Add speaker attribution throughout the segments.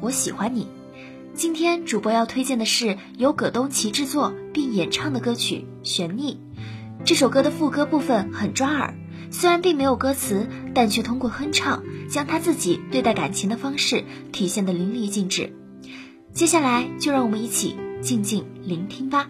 Speaker 1: 我喜欢你。今天主播要推荐的是由葛东奇制作并演唱的歌曲《悬溺》。这首歌的副歌部分很抓耳，虽然并没有歌词，但却通过哼唱将他自己对待感情的方式体现得淋漓尽致。接下来就让我们一起静静聆听吧。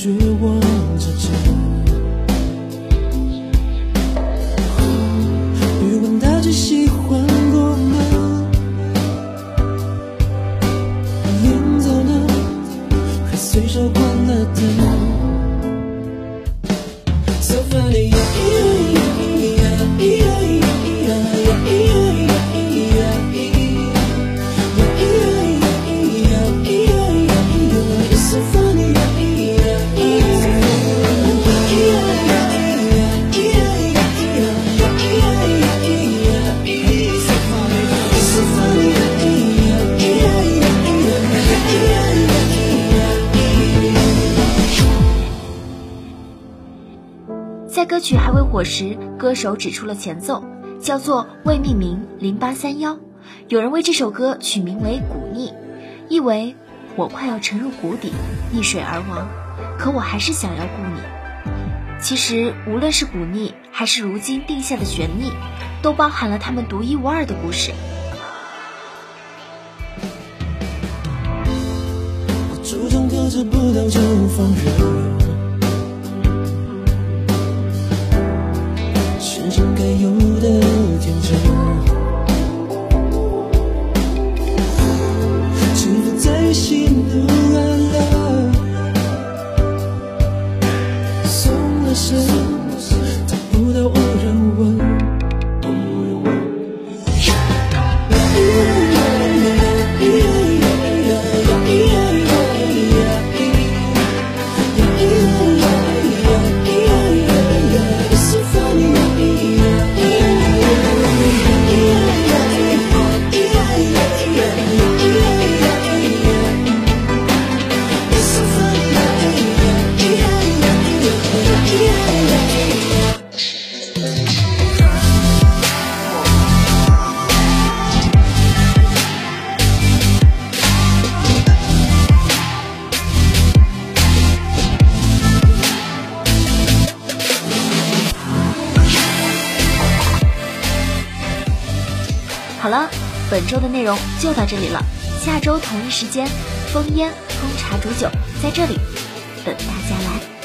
Speaker 2: 绝望
Speaker 1: 在歌曲还未火时，歌手指出了前奏，叫做未命名零八三幺。有人为这首歌取名为“古逆”，意为我快要沉入谷底，溺水而亡，可我还是想要顾你。其实，无论是古逆，还是如今定下的悬逆，都包含了他们独一无二的故事。
Speaker 2: 初中课着不到就放任。
Speaker 1: 好了，本周的内容就到这里了。下周同一时间，风烟烹茶煮酒在这里等大家来。